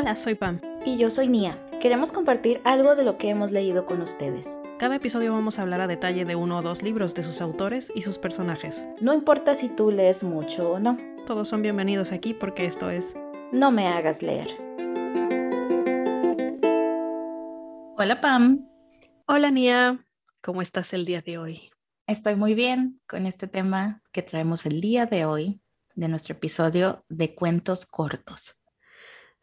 Hola, soy Pam. Y yo soy Nia. Queremos compartir algo de lo que hemos leído con ustedes. Cada episodio vamos a hablar a detalle de uno o dos libros de sus autores y sus personajes. No importa si tú lees mucho o no. Todos son bienvenidos aquí porque esto es No me hagas leer. Hola Pam. Hola Nia. ¿Cómo estás el día de hoy? Estoy muy bien con este tema que traemos el día de hoy de nuestro episodio de cuentos cortos.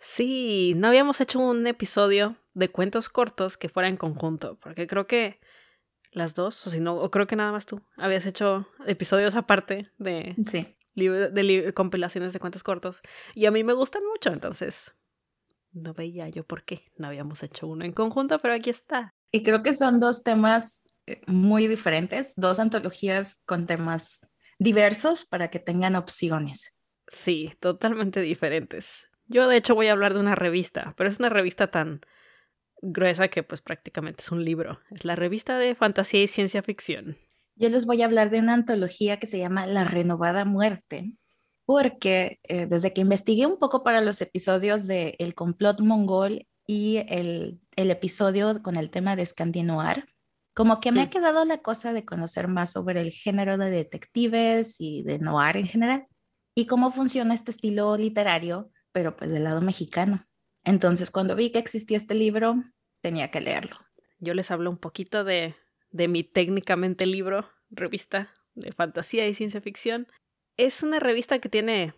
Sí, no habíamos hecho un episodio de cuentos cortos que fuera en conjunto, porque creo que las dos, o si no, o creo que nada más tú, habías hecho episodios aparte de, sí. de compilaciones de cuentos cortos, y a mí me gustan mucho, entonces no veía yo por qué no habíamos hecho uno en conjunto, pero aquí está. Y creo que son dos temas eh, muy diferentes, dos antologías con temas diversos para que tengan opciones. Sí, totalmente diferentes. Yo de hecho voy a hablar de una revista, pero es una revista tan gruesa que pues prácticamente es un libro. Es la revista de fantasía y ciencia ficción. Yo les voy a hablar de una antología que se llama La Renovada Muerte, porque eh, desde que investigué un poco para los episodios de El complot mongol y el, el episodio con el tema de Scandinoir, como que me ha quedado la cosa de conocer más sobre el género de detectives y de noir en general y cómo funciona este estilo literario pero pues del lado mexicano. Entonces, cuando vi que existía este libro, tenía que leerlo. Yo les hablo un poquito de, de mi técnicamente libro, revista de fantasía y ciencia ficción. Es una revista que tiene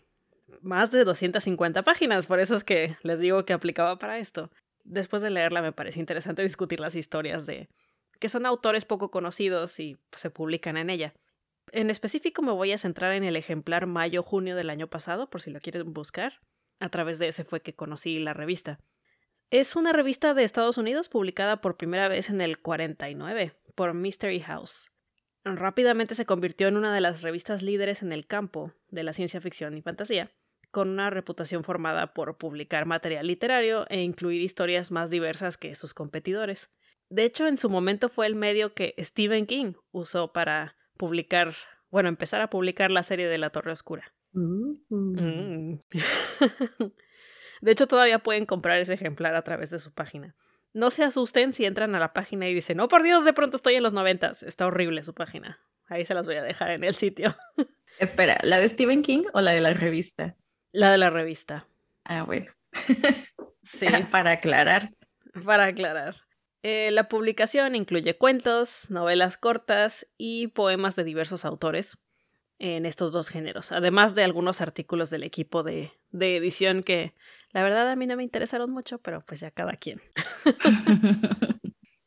más de 250 páginas, por eso es que les digo que aplicaba para esto. Después de leerla me pareció interesante discutir las historias de que son autores poco conocidos y pues, se publican en ella. En específico me voy a centrar en el ejemplar mayo-junio del año pasado, por si lo quieren buscar. A través de ese fue que conocí la revista. Es una revista de Estados Unidos publicada por primera vez en el 49 por Mystery House. Rápidamente se convirtió en una de las revistas líderes en el campo de la ciencia ficción y fantasía, con una reputación formada por publicar material literario e incluir historias más diversas que sus competidores. De hecho, en su momento fue el medio que Stephen King usó para publicar, bueno, empezar a publicar la serie de La Torre Oscura. Mm. de hecho, todavía pueden comprar ese ejemplar a través de su página. No se asusten si entran a la página y dicen, oh por Dios, de pronto estoy en los noventas. Está horrible su página. Ahí se las voy a dejar en el sitio. Espera, ¿la de Stephen King o la de la revista? La de la revista. Ah, bueno. sí. Para aclarar. Para aclarar. Eh, la publicación incluye cuentos, novelas cortas y poemas de diversos autores, en estos dos géneros, además de algunos artículos del equipo de, de, edición que la verdad a mí no me interesaron mucho, pero pues ya cada quien.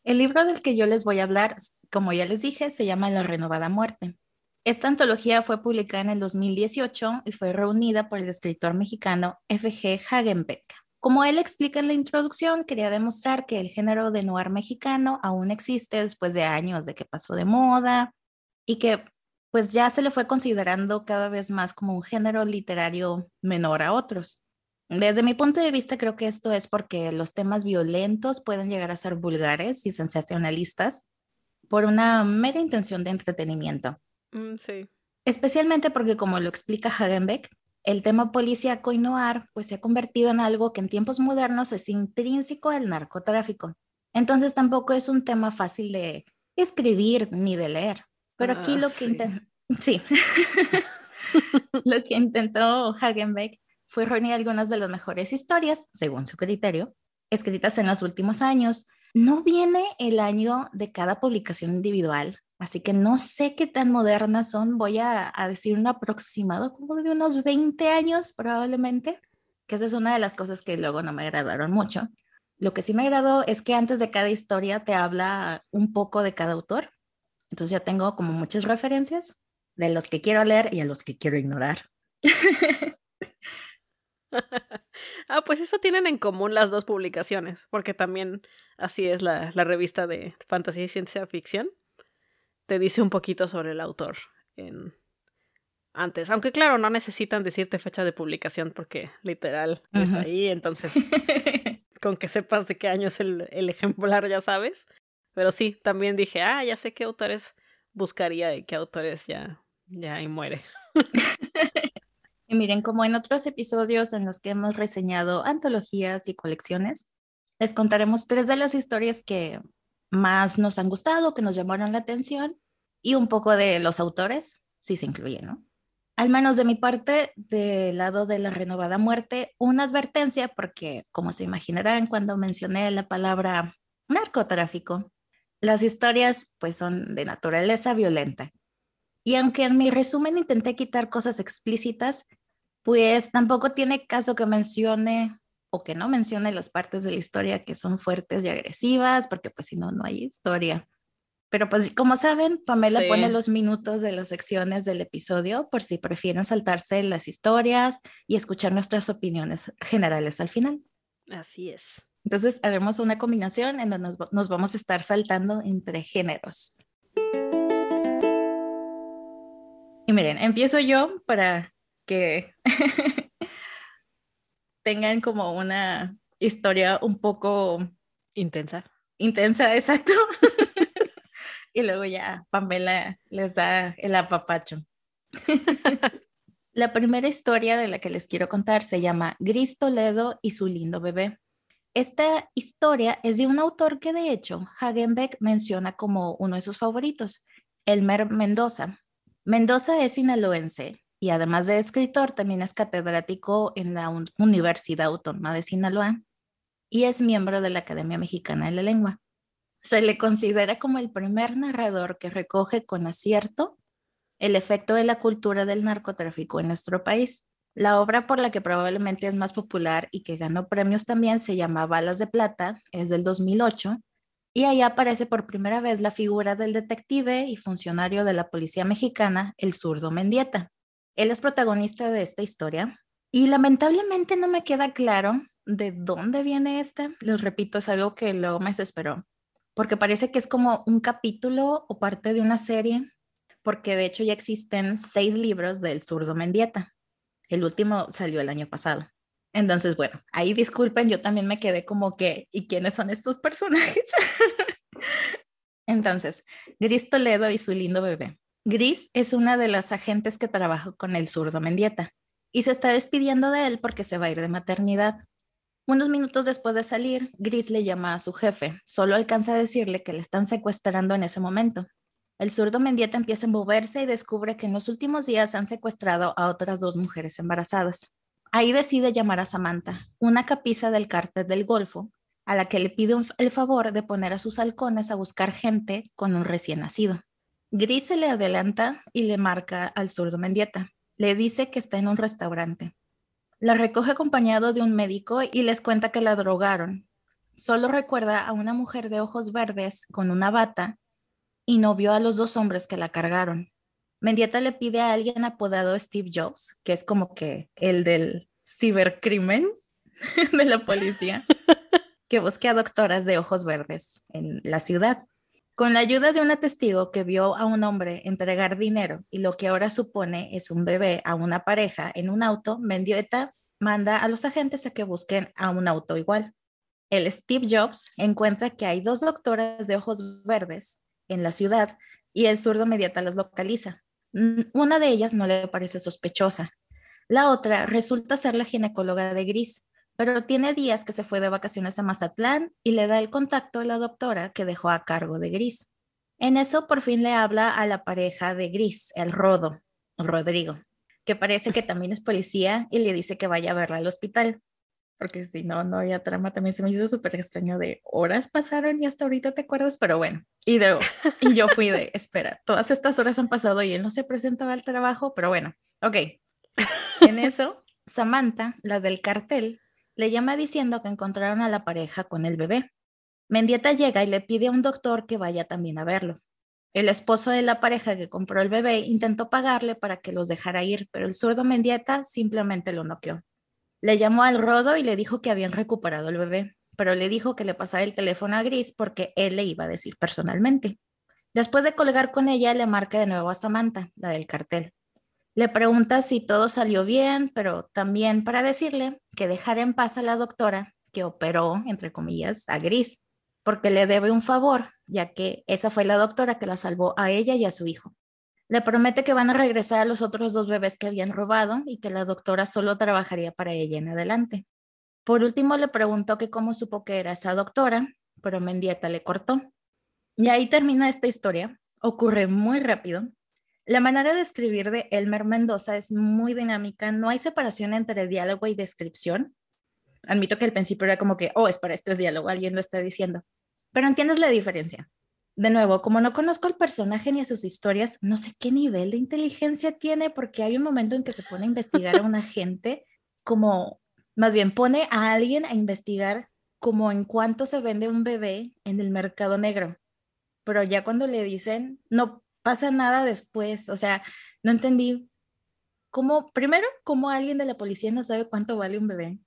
El libro del que yo les voy a hablar, como ya les dije, se llama La Renovada Muerte. Esta antología fue publicada en el 2018 y fue reunida por el escritor mexicano F.G. Hagenbeck. Como él explica en la introducción, quería demostrar que el género de noir mexicano aún existe después de años de que pasó de moda y que pues ya se le fue considerando cada vez más como un género literario menor a otros. Desde mi punto de vista, creo que esto es porque los temas violentos pueden llegar a ser vulgares y sensacionalistas por una mera intención de entretenimiento. Mm, sí. Especialmente porque, como lo explica Hagenbeck, el tema policíaco y noir pues se ha convertido en algo que en tiempos modernos es intrínseco al narcotráfico. Entonces tampoco es un tema fácil de escribir ni de leer. Pero aquí lo que intentó, sí, lo que intentó Hagenbeck fue reunir algunas de las mejores historias, según su criterio, escritas en los últimos años. No viene el año de cada publicación individual, así que no sé qué tan modernas son. Voy a, a decir un aproximado como de unos 20 años probablemente, que esa es una de las cosas que luego no me agradaron mucho. Lo que sí me agradó es que antes de cada historia te habla un poco de cada autor entonces ya tengo como muchas referencias de los que quiero leer y a los que quiero ignorar. ah, pues eso tienen en común las dos publicaciones, porque también así es la, la, revista de fantasía y ciencia ficción. Te dice un poquito sobre el autor en antes, aunque claro, no necesitan decirte fecha de publicación porque literal es ahí, entonces con que sepas de qué año es el, el ejemplar ya sabes. Pero sí, también dije, ah, ya sé qué autores buscaría y qué autores ya, ya y muere. Y miren, como en otros episodios en los que hemos reseñado antologías y colecciones, les contaremos tres de las historias que más nos han gustado, que nos llamaron la atención y un poco de los autores, si se incluye, ¿no? Al menos de mi parte, del lado de la renovada muerte, una advertencia porque, como se imaginarán cuando mencioné la palabra narcotráfico, las historias pues son de naturaleza violenta. Y aunque en mi resumen intenté quitar cosas explícitas, pues tampoco tiene caso que mencione o que no mencione las partes de la historia que son fuertes y agresivas, porque pues si no, no hay historia. Pero pues como saben, Pamela pone los minutos de las secciones del episodio por si prefieren saltarse las historias y escuchar nuestras opiniones generales al final. Así es. Entonces haremos una combinación en donde nos, nos vamos a estar saltando entre géneros. Y miren, empiezo yo para que tengan como una historia un poco intensa. Intensa, exacto. y luego ya Pamela les da el apapacho. la primera historia de la que les quiero contar se llama Gris Toledo y su lindo bebé. Esta historia es de un autor que de hecho Hagenbeck menciona como uno de sus favoritos, Elmer Mendoza. Mendoza es sinaloense y además de escritor también es catedrático en la Universidad Autónoma de Sinaloa y es miembro de la Academia Mexicana de la Lengua. Se le considera como el primer narrador que recoge con acierto el efecto de la cultura del narcotráfico en nuestro país. La obra por la que probablemente es más popular y que ganó premios también se llama Balas de Plata, es del 2008, y ahí aparece por primera vez la figura del detective y funcionario de la policía mexicana, el zurdo Mendieta. Él es protagonista de esta historia y lamentablemente no me queda claro de dónde viene esta. Les repito, es algo que luego me desesperó porque parece que es como un capítulo o parte de una serie, porque de hecho ya existen seis libros del zurdo Mendieta. El último salió el año pasado. Entonces, bueno, ahí disculpen, yo también me quedé como que, ¿y quiénes son estos personajes? Entonces, Gris Toledo y su lindo bebé. Gris es una de las agentes que trabaja con el zurdo Mendieta y se está despidiendo de él porque se va a ir de maternidad. Unos minutos después de salir, Gris le llama a su jefe. Solo alcanza a decirle que le están secuestrando en ese momento. El zurdo Mendieta empieza a moverse y descubre que en los últimos días han secuestrado a otras dos mujeres embarazadas. Ahí decide llamar a Samantha, una capiza del cártel del Golfo, a la que le pide el favor de poner a sus halcones a buscar gente con un recién nacido. Gris se le adelanta y le marca al zurdo Mendieta. Le dice que está en un restaurante. La recoge acompañado de un médico y les cuenta que la drogaron. Solo recuerda a una mujer de ojos verdes con una bata y no vio a los dos hombres que la cargaron. Mendieta le pide a alguien apodado Steve Jobs, que es como que el del cibercrimen de la policía, que busque a doctoras de ojos verdes en la ciudad. Con la ayuda de un testigo que vio a un hombre entregar dinero y lo que ahora supone es un bebé a una pareja en un auto, Mendieta manda a los agentes a que busquen a un auto igual. El Steve Jobs encuentra que hay dos doctoras de ojos verdes en la ciudad y el zurdo inmediata las localiza. Una de ellas no le parece sospechosa. La otra resulta ser la ginecóloga de Gris, pero tiene días que se fue de vacaciones a Mazatlán y le da el contacto a la doctora que dejó a cargo de Gris. En eso por fin le habla a la pareja de Gris, el Rodo, Rodrigo, que parece que también es policía y le dice que vaya a verla al hospital. Porque si no, no había trama, también se me hizo súper extraño de horas pasaron y hasta ahorita te acuerdas, pero bueno, y, de, y yo fui de, espera, todas estas horas han pasado y él no se presentaba al trabajo, pero bueno, ok. En eso, Samantha, la del cartel, le llama diciendo que encontraron a la pareja con el bebé. Mendieta llega y le pide a un doctor que vaya también a verlo. El esposo de la pareja que compró el bebé intentó pagarle para que los dejara ir, pero el zurdo Mendieta simplemente lo noqueó. Le llamó al rodo y le dijo que habían recuperado el bebé, pero le dijo que le pasara el teléfono a Gris porque él le iba a decir personalmente. Después de colgar con ella, le marca de nuevo a Samantha, la del cartel. Le pregunta si todo salió bien, pero también para decirle que dejara en paz a la doctora que operó, entre comillas, a Gris, porque le debe un favor, ya que esa fue la doctora que la salvó a ella y a su hijo. Le promete que van a regresar a los otros dos bebés que habían robado y que la doctora solo trabajaría para ella en adelante. Por último, le preguntó que cómo supo que era esa doctora, pero Mendieta le cortó. Y ahí termina esta historia. Ocurre muy rápido. La manera de escribir de Elmer Mendoza es muy dinámica. No hay separación entre diálogo y descripción. Admito que al principio era como que, oh, es para esto es diálogo, alguien lo está diciendo. Pero entiendes la diferencia. De nuevo, como no conozco el personaje ni a sus historias, no sé qué nivel de inteligencia tiene porque hay un momento en que se pone a investigar a una gente como, más bien pone a alguien a investigar como en cuánto se vende un bebé en el mercado negro. Pero ya cuando le dicen, no pasa nada después, o sea, no entendí cómo, primero, cómo alguien de la policía no sabe cuánto vale un bebé.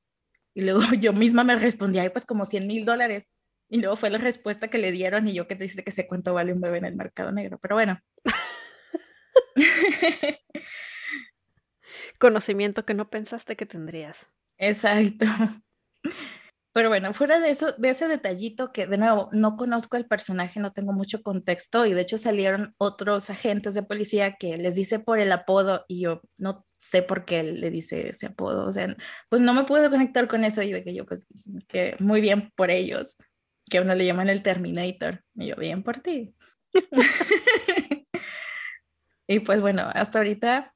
Y luego yo misma me respondí, ay, pues como 100 mil dólares. Y luego fue la respuesta que le dieron y yo que te dice que sé cuánto vale un bebé en el mercado negro. Pero bueno. Conocimiento que no pensaste que tendrías. Exacto. Pero bueno, fuera de eso, de ese detallito que de nuevo no conozco el personaje, no tengo mucho contexto y de hecho salieron otros agentes de policía que les dice por el apodo y yo no sé por qué le dice ese apodo, o sea, pues no me puedo conectar con eso y de que yo pues que muy bien por ellos, que a uno le llaman el Terminator y yo bien por ti. y pues bueno, hasta ahorita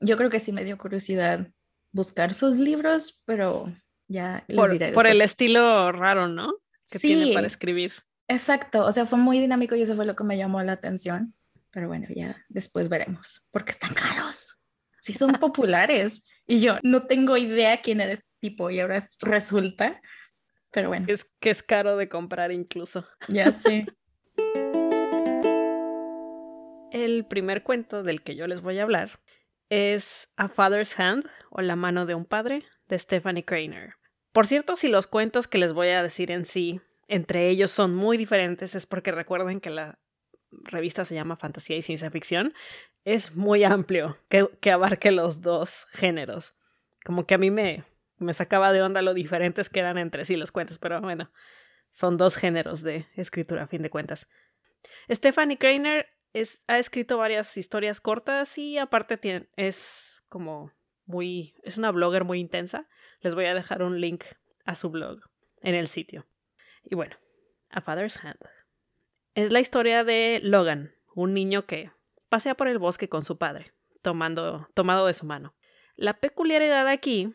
yo creo que sí me dio curiosidad buscar sus libros, pero ya por, el estilo raro, ¿no? Que tiene para escribir. Exacto, o sea, fue muy dinámico y eso fue lo que me llamó la atención. Pero bueno, ya después veremos, porque están caros. Sí son populares y yo no tengo idea quién era este tipo y ahora resulta. Pero bueno. Es que es caro de comprar incluso. Ya sé. El primer cuento del que yo les voy a hablar es A Father's Hand o La mano de un padre de Stephanie Craner. Por cierto, si los cuentos que les voy a decir en sí, entre ellos son muy diferentes, es porque recuerden que la revista se llama Fantasía y Ciencia Ficción, es muy amplio, que, que abarque los dos géneros. Como que a mí me, me sacaba de onda lo diferentes que eran entre sí los cuentos, pero bueno, son dos géneros de escritura a fin de cuentas. Stephanie Craner es, ha escrito varias historias cortas y aparte tiene, es como muy, es una blogger muy intensa. Les voy a dejar un link a su blog en el sitio. Y bueno, A Father's Hand. Es la historia de Logan, un niño que pasea por el bosque con su padre, tomando, tomado de su mano. La peculiaridad aquí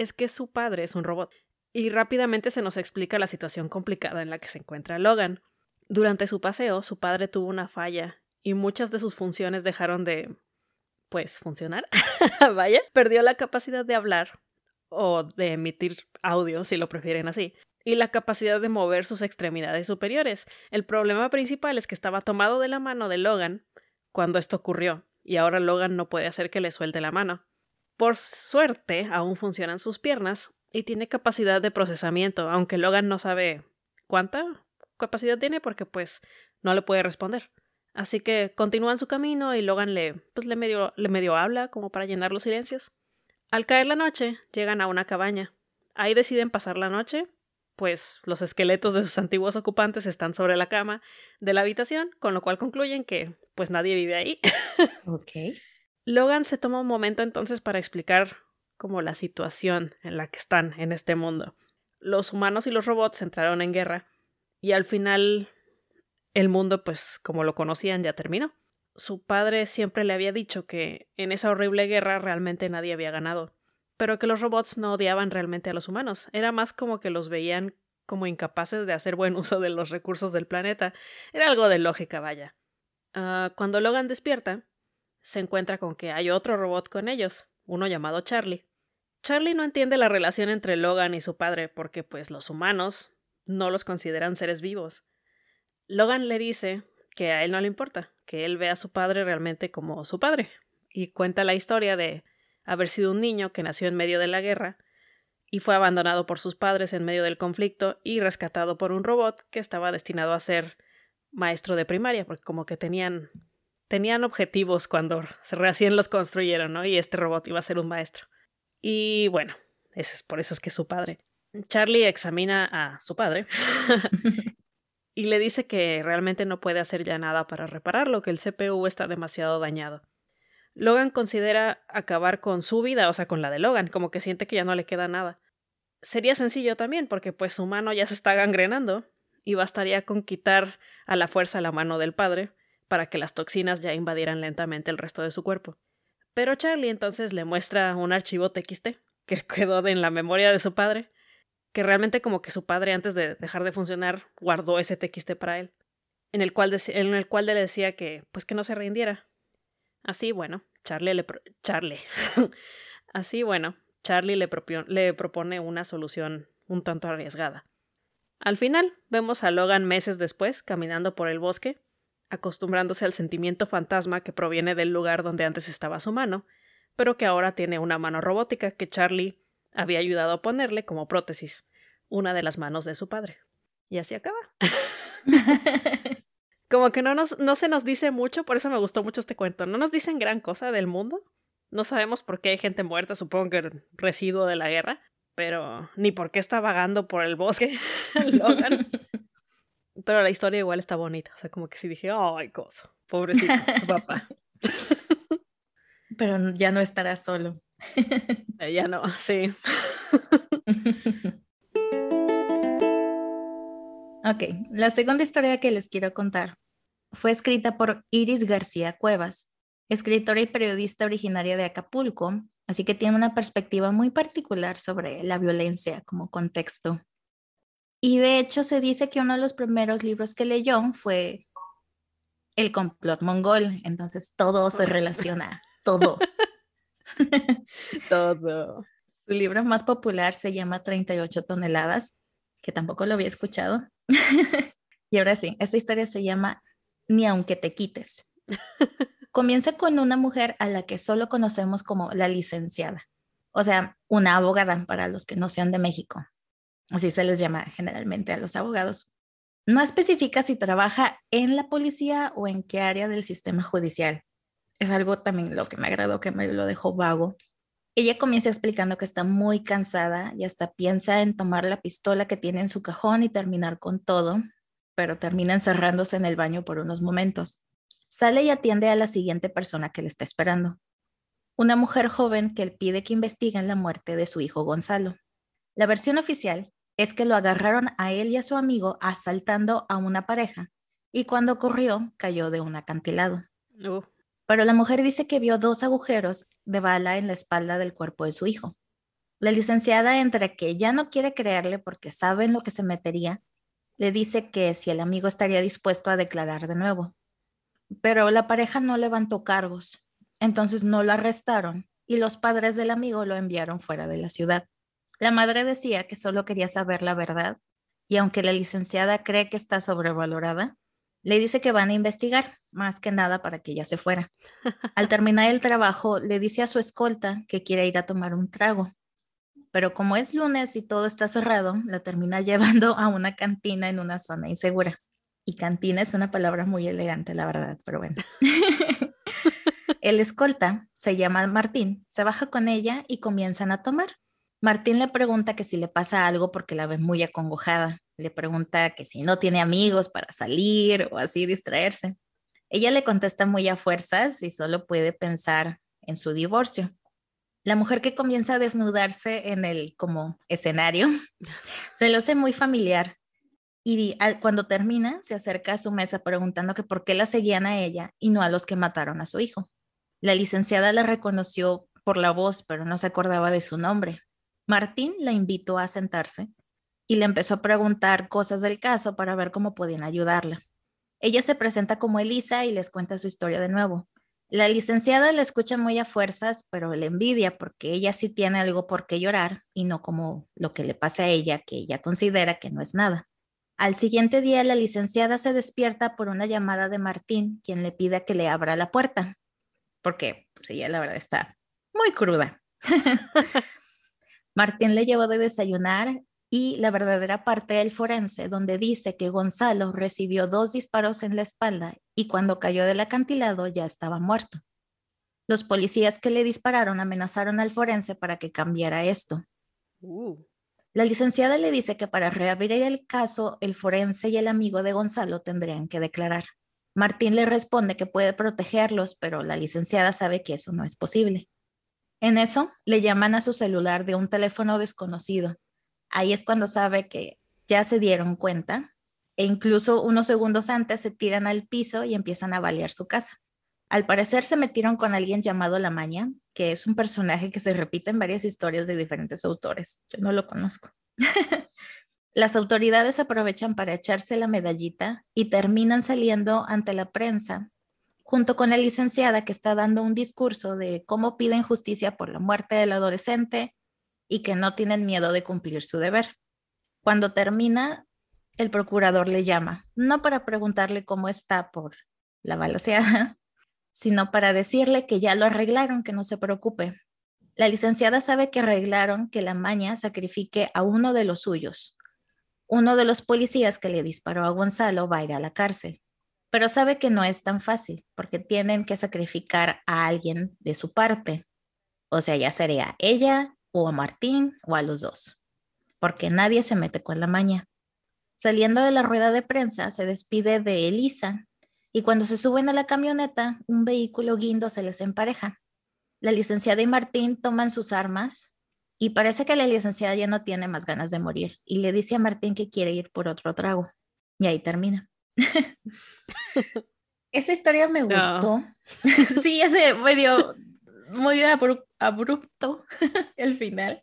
es que su padre es un robot, y rápidamente se nos explica la situación complicada en la que se encuentra Logan. Durante su paseo, su padre tuvo una falla y muchas de sus funciones dejaron de pues funcionar. Vaya, perdió la capacidad de hablar o de emitir audio, si lo prefieren así, y la capacidad de mover sus extremidades superiores. El problema principal es que estaba tomado de la mano de Logan cuando esto ocurrió, y ahora Logan no puede hacer que le suelte la mano. Por suerte, aún funcionan sus piernas y tiene capacidad de procesamiento, aunque Logan no sabe cuánta capacidad tiene porque pues no le puede responder. Así que continúan su camino y Logan le, pues, le, medio, le medio habla como para llenar los silencios. Al caer la noche, llegan a una cabaña. Ahí deciden pasar la noche, pues los esqueletos de sus antiguos ocupantes están sobre la cama de la habitación, con lo cual concluyen que pues nadie vive ahí. ok. Logan se toma un momento entonces para explicar como la situación en la que están en este mundo. Los humanos y los robots entraron en guerra y al final el mundo, pues como lo conocían, ya terminó. Su padre siempre le había dicho que en esa horrible guerra realmente nadie había ganado, pero que los robots no odiaban realmente a los humanos, era más como que los veían como incapaces de hacer buen uso de los recursos del planeta. Era algo de lógica, vaya. Ah, cuando Logan despierta, se encuentra con que hay otro robot con ellos, uno llamado Charlie. Charlie no entiende la relación entre Logan y su padre porque pues los humanos no los consideran seres vivos. Logan le dice que a él no le importa, que él ve a su padre realmente como su padre, y cuenta la historia de haber sido un niño que nació en medio de la guerra y fue abandonado por sus padres en medio del conflicto y rescatado por un robot que estaba destinado a ser maestro de primaria, porque como que tenían tenían objetivos cuando recién los construyeron, ¿no? Y este robot iba a ser un maestro. Y bueno, ese es por eso es que es su padre. Charlie examina a su padre y le dice que realmente no puede hacer ya nada para repararlo, que el CPU está demasiado dañado. Logan considera acabar con su vida, o sea, con la de Logan, como que siente que ya no le queda nada. Sería sencillo también, porque pues su mano ya se está gangrenando, y bastaría con quitar a la fuerza la mano del padre para que las toxinas ya invadieran lentamente el resto de su cuerpo. Pero Charlie entonces le muestra un archivo TXT que quedó en la memoria de su padre, que realmente como que su padre antes de dejar de funcionar guardó ese TXT para él, en el cual, en el cual le decía que pues que no se rindiera. Así bueno, Charlie le Charlie. Así bueno, Charlie le, le propone una solución un tanto arriesgada. Al final, vemos a Logan meses después caminando por el bosque, acostumbrándose al sentimiento fantasma que proviene del lugar donde antes estaba su mano, pero que ahora tiene una mano robótica que Charlie había ayudado a ponerle como prótesis, una de las manos de su padre. Y así acaba. como que no, nos, no se nos dice mucho, por eso me gustó mucho este cuento. No nos dicen gran cosa del mundo. No sabemos por qué hay gente muerta, supongo que residuo de la guerra, pero ni por qué está vagando por el bosque Logan. Pero la historia igual está bonita, o sea, como que sí dije, ay, cosa, pobrecito, su papá. Pero ya no estará solo. Eh, ya no, sí. ok, la segunda historia que les quiero contar fue escrita por Iris García Cuevas, escritora y periodista originaria de Acapulco, Así que tiene una perspectiva muy particular sobre la violencia como contexto. Y de hecho se dice que uno de los primeros libros que leyó fue El complot mongol. Entonces todo se relaciona, todo. todo. Su libro más popular se llama 38 toneladas, que tampoco lo había escuchado. y ahora sí, esta historia se llama Ni aunque te quites. Comienza con una mujer a la que solo conocemos como la licenciada, o sea, una abogada para los que no sean de México. Así se les llama generalmente a los abogados. No especifica si trabaja en la policía o en qué área del sistema judicial. Es algo también lo que me agradó, que me lo dejó vago. Ella comienza explicando que está muy cansada y hasta piensa en tomar la pistola que tiene en su cajón y terminar con todo, pero termina encerrándose en el baño por unos momentos. Sale y atiende a la siguiente persona que le está esperando. Una mujer joven que le pide que investiguen la muerte de su hijo Gonzalo. La versión oficial es que lo agarraron a él y a su amigo asaltando a una pareja y cuando ocurrió cayó de un acantilado. Pero la mujer dice que vio dos agujeros de bala en la espalda del cuerpo de su hijo. La licenciada, entre que ya no quiere creerle porque sabe en lo que se metería, le dice que si el amigo estaría dispuesto a declarar de nuevo pero la pareja no levantó cargos, entonces no lo arrestaron y los padres del amigo lo enviaron fuera de la ciudad. La madre decía que solo quería saber la verdad y aunque la licenciada cree que está sobrevalorada, le dice que van a investigar, más que nada para que ella se fuera. Al terminar el trabajo, le dice a su escolta que quiere ir a tomar un trago. Pero como es lunes y todo está cerrado, la termina llevando a una cantina en una zona insegura. Y cantina es una palabra muy elegante, la verdad, pero bueno. El escolta se llama Martín, se baja con ella y comienzan a tomar. Martín le pregunta que si le pasa algo porque la ve muy acongojada. Le pregunta que si no tiene amigos para salir o así distraerse. Ella le contesta muy a fuerzas y solo puede pensar en su divorcio. La mujer que comienza a desnudarse en el como escenario se lo hace muy familiar y cuando termina se acerca a su mesa preguntando que por qué la seguían a ella y no a los que mataron a su hijo. La licenciada la reconoció por la voz, pero no se acordaba de su nombre. Martín la invitó a sentarse y le empezó a preguntar cosas del caso para ver cómo podían ayudarla. Ella se presenta como Elisa y les cuenta su historia de nuevo. La licenciada la escucha muy a fuerzas, pero le envidia porque ella sí tiene algo por qué llorar y no como lo que le pasa a ella, que ella considera que no es nada. Al siguiente día, la licenciada se despierta por una llamada de Martín, quien le pide que le abra la puerta, porque pues, ella la verdad está muy cruda. Martín le llevó de desayunar y la verdadera parte del forense, donde dice que Gonzalo recibió dos disparos en la espalda y cuando cayó del acantilado ya estaba muerto. Los policías que le dispararon amenazaron al forense para que cambiara esto. Uh. La licenciada le dice que para reabrir el caso, el forense y el amigo de Gonzalo tendrían que declarar. Martín le responde que puede protegerlos, pero la licenciada sabe que eso no es posible. En eso, le llaman a su celular de un teléfono desconocido. Ahí es cuando sabe que ya se dieron cuenta e incluso unos segundos antes se tiran al piso y empiezan a balear su casa. Al parecer se metieron con alguien llamado La Maña, que es un personaje que se repite en varias historias de diferentes autores. Yo no lo conozco. Las autoridades aprovechan para echarse la medallita y terminan saliendo ante la prensa junto con la licenciada que está dando un discurso de cómo piden justicia por la muerte del adolescente y que no tienen miedo de cumplir su deber. Cuando termina, el procurador le llama, no para preguntarle cómo está por la balaseada, sino para decirle que ya lo arreglaron, que no se preocupe. La licenciada sabe que arreglaron que la maña sacrifique a uno de los suyos. Uno de los policías que le disparó a Gonzalo va a ir a la cárcel pero sabe que no es tan fácil porque tienen que sacrificar a alguien de su parte. O sea, ya sería ella o a Martín o a los dos, porque nadie se mete con la maña. Saliendo de la rueda de prensa, se despide de Elisa y cuando se suben a la camioneta, un vehículo guindo se les empareja. La licenciada y Martín toman sus armas y parece que la licenciada ya no tiene más ganas de morir y le dice a Martín que quiere ir por otro trago. Y ahí termina. Esa historia me gustó. sí, ese medio muy abrupto el final,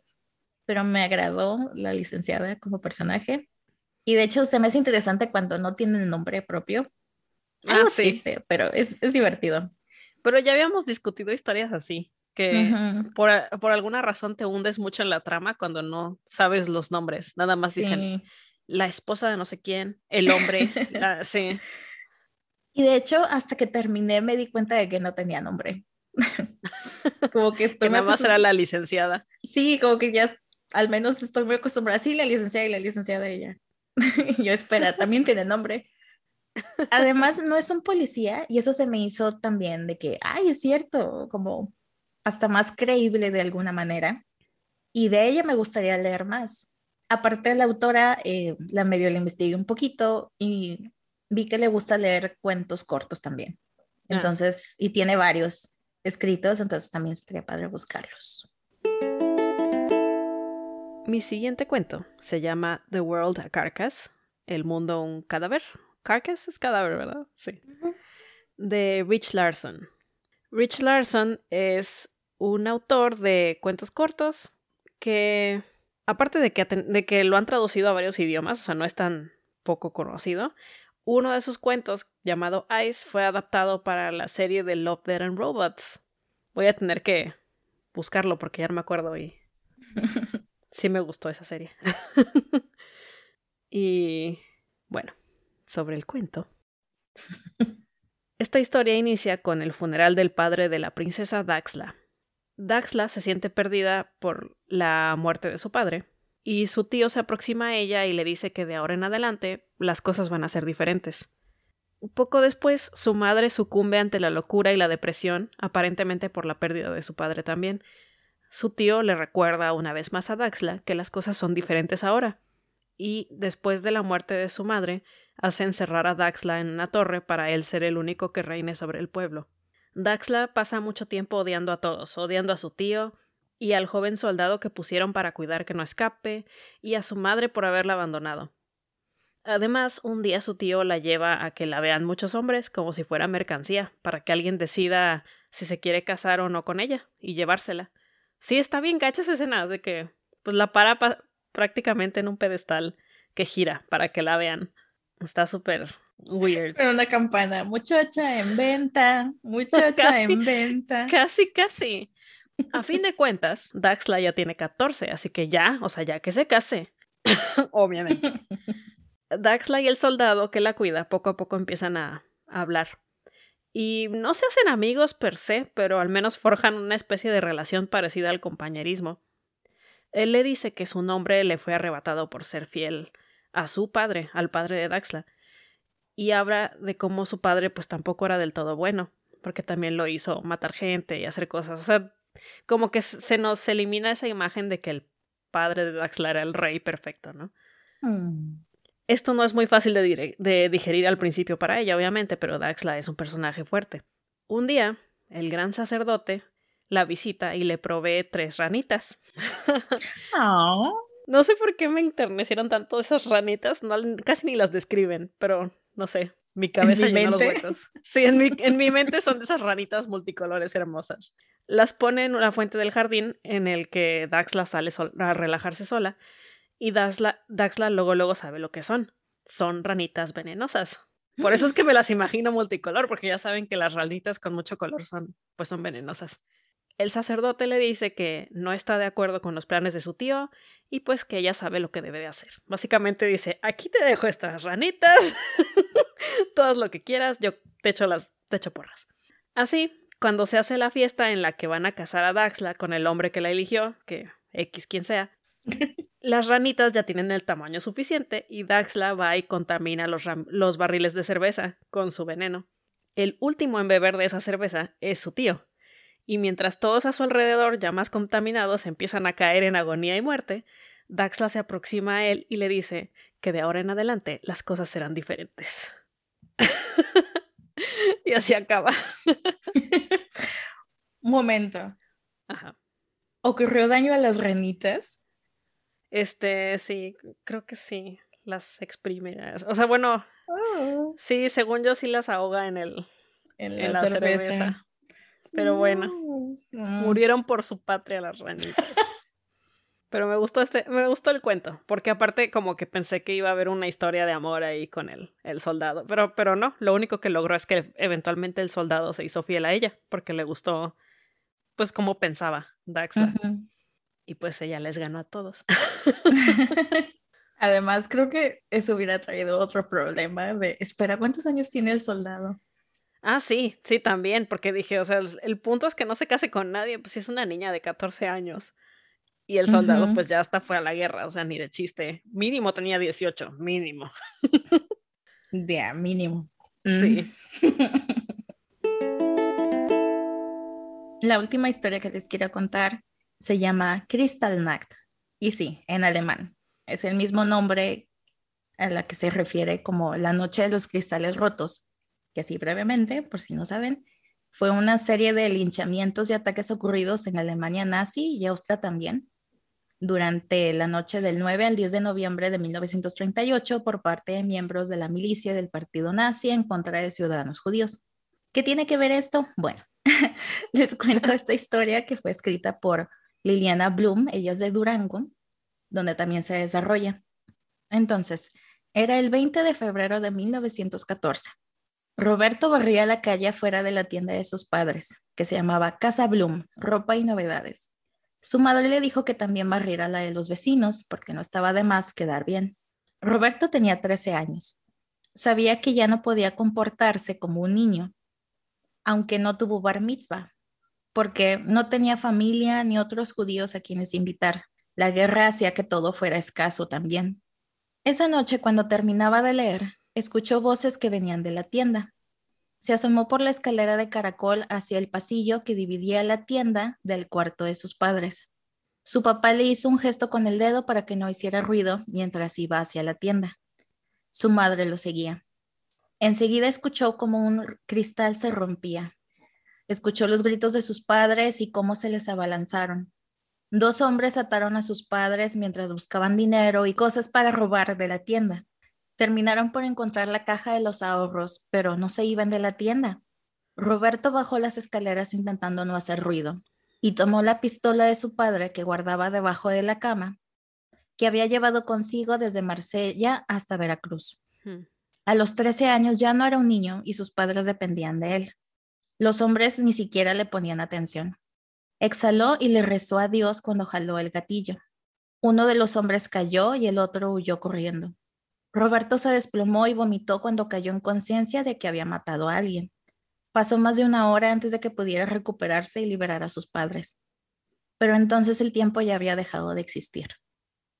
pero me agradó la licenciada como personaje. Y de hecho se me hace interesante cuando no tienen nombre propio. Ah, sí. pero es, divertido. Pero ya habíamos discutido historias así, que por, por, alguna razón te hundes mucho en la trama cuando no sabes los nombres. Nada más dicen, la esposa de no sé quién, el hombre, sí. Y de hecho, hasta que terminé me di cuenta de que no tenía nombre. como que estoy... que nada más era la licenciada. Sí, como que ya al menos estoy muy acostumbrada. Sí, la licenciada y la licenciada de ella. Yo espera, también tiene nombre. Además, no es un policía y eso se me hizo también de que, ay, es cierto, como hasta más creíble de alguna manera. Y de ella me gustaría leer más aparte de la autora, eh, la medio la investigué un poquito y vi que le gusta leer cuentos cortos también. Ah. Entonces, y tiene varios escritos, entonces también sería padre buscarlos. Mi siguiente cuento se llama The World a Carcass, El mundo un cadáver. Carcass es cadáver, ¿verdad? Sí. De Rich Larson. Rich Larson es un autor de cuentos cortos que aparte de que, de que lo han traducido a varios idiomas, o sea, no es tan poco conocido, uno de sus cuentos, llamado Ice, fue adaptado para la serie de Love, Dead and Robots. Voy a tener que buscarlo porque ya no me acuerdo y sí me gustó esa serie. y bueno, sobre el cuento. Esta historia inicia con el funeral del padre de la princesa Daxla, Daxla se siente perdida por la muerte de su padre, y su tío se aproxima a ella y le dice que de ahora en adelante las cosas van a ser diferentes. Poco después, su madre sucumbe ante la locura y la depresión, aparentemente por la pérdida de su padre también. Su tío le recuerda una vez más a Daxla que las cosas son diferentes ahora, y después de la muerte de su madre, hace encerrar a Daxla en una torre para él ser el único que reine sobre el pueblo. Daxla pasa mucho tiempo odiando a todos, odiando a su tío y al joven soldado que pusieron para cuidar que no escape, y a su madre por haberla abandonado. Además, un día su tío la lleva a que la vean muchos hombres como si fuera mercancía, para que alguien decida si se quiere casar o no con ella y llevársela. Sí, está bien gacha esa escena de que pues la para prácticamente en un pedestal que gira para que la vean. Está súper Weird. Con una campana. Muchacha en venta. Muchacha en venta. Casi, casi. A fin de cuentas, Daxla ya tiene 14, así que ya, o sea, ya que se case. Obviamente. Daxla y el soldado que la cuida poco a poco empiezan a, a hablar. Y no se hacen amigos per se, pero al menos forjan una especie de relación parecida al compañerismo. Él le dice que su nombre le fue arrebatado por ser fiel a su padre, al padre de Daxla, y habla de cómo su padre pues tampoco era del todo bueno, porque también lo hizo matar gente y hacer cosas, o sea, como que se nos elimina esa imagen de que el padre de Daxla era el rey perfecto, ¿no? Mm. Esto no es muy fácil de, de, digerir al principio para ella, obviamente, pero Daxla es un personaje fuerte. Un día, el gran sacerdote la visita y le provee tres ranitas. No sé por qué me enternecieron tanto esas ranitas, no, casi ni las describen, pero no sé, mi cabeza ¿En mi los huecos. Sí, en mi, en mi mente son de esas ranitas multicolores hermosas. Las pone en una fuente del jardín en el que Daxla sale sol- a relajarse sola y Daxla, Daxla luego luego sabe lo que son. Son ranitas venenosas. Por eso es que me las imagino multicolor, porque ya saben que las ranitas con mucho color son, pues son venenosas. El sacerdote le dice que no está de acuerdo con los planes de su tío y pues que ella sabe lo que debe de hacer. Básicamente dice, aquí te dejo estas ranitas, haz lo que quieras, yo te echo las, te echo porras. Así, cuando se hace la fiesta en la que van a casar a Daxla con el hombre que la eligió, que X quien sea, las ranitas ya tienen el tamaño suficiente y Daxla va y contamina los, los barriles de cerveza con su veneno. El último en beber de esa cerveza es su tío. Y mientras todos a su alrededor, ya más contaminados, empiezan a caer en agonía y muerte, Daxla se aproxima a él y le dice que de ahora en adelante las cosas serán diferentes. y así acaba. Un momento. Ajá. ¿Ocurrió daño a las ranitas? Este, sí, creo que sí. Las exprime. O sea, bueno, sí, según yo sí las ahoga en el, en en la, la cerveza. cerveza. Pero bueno, No. Mm. murieron por su patria las ranitas. Pero me gustó este, me gustó el cuento, porque aparte como que pensé que iba a haber una historia de amor ahí con el, el soldado, pero, pero no, lo único que logró es que eventualmente el soldado se hizo fiel a ella, porque le gustó, pues como pensaba Daxla, Ujú. y pues ella les ganó a todos. Además, creo que eso hubiera traído otro problema de, espera, ¿cuántos años tiene el soldado? Ah, sí, sí, también, porque dije, o sea, el, el punto es que no se case con nadie, pues si es una niña de 14 años. Y el soldado, pues ya hasta fue a la guerra, o sea, ni de chiste. Mínimo tenía 18, mínimo. Ya, mínimo. Sí. La última historia que les quiero contar se llama Kristallnacht. Y sí, en alemán. Es el mismo nombre a la que se refiere como la noche de los cristales rotos, que así brevemente, por si no saben, fue una serie de linchamientos y ataques ocurridos en Alemania nazi y Austria también durante la noche del 9 al 10 de noviembre de 1938 por parte de miembros de la milicia del partido nazi en contra de ciudadanos judíos. ¿Qué tiene que ver esto? Bueno, les cuento esta historia que fue escrita por Liliana Blum, ella es de Durango, donde también se desarrolla. Entonces, era el 20 de febrero de 1914. Roberto barría la calle afuera de la tienda de sus padres, que se llamaba Casa Blum, ropa y novedades. Su madre le dijo que también barriera la de los vecinos, porque no estaba de más quedar bien. Roberto tenía 13 años. Sabía que ya no podía comportarse como un niño, aunque no tuvo bar mitzvah, porque no tenía familia ni otros judíos a quienes invitar. La guerra hacía que todo fuera escaso también. Esa noche, cuando terminaba de leer, escuchó voces que venían de la tienda. Se asomó por la escalera de caracol hacia el pasillo que dividía la tienda del cuarto de sus padres. Su papá le hizo un gesto con el dedo para que no hiciera ruido mientras iba hacia la tienda. Su madre lo seguía. Enseguida escuchó como un cristal se rompía. Escuchó los gritos de sus padres y cómo se les abalanzaron. Dos hombres ataron a sus padres mientras buscaban dinero y cosas para robar de la tienda. Terminaron por encontrar la caja de los ahorros, pero no se iban de la tienda. Roberto bajó las escaleras intentando no hacer ruido y tomó la pistola de su padre que guardaba debajo de la cama, que había llevado consigo desde Marsella hasta Veracruz. Hmm. A los 13 años ya no era un niño y sus padres dependían de él. Los hombres ni siquiera le ponían atención. Exhaló y le rezó a Dios cuando jaló el gatillo. Uno de los hombres cayó y el otro huyó corriendo. Roberto se desplomó y vomitó cuando cayó en conciencia de que había matado a alguien. Pasó más de una hora antes de que pudiera recuperarse y liberar a sus padres. Pero entonces el tiempo ya había dejado de existir.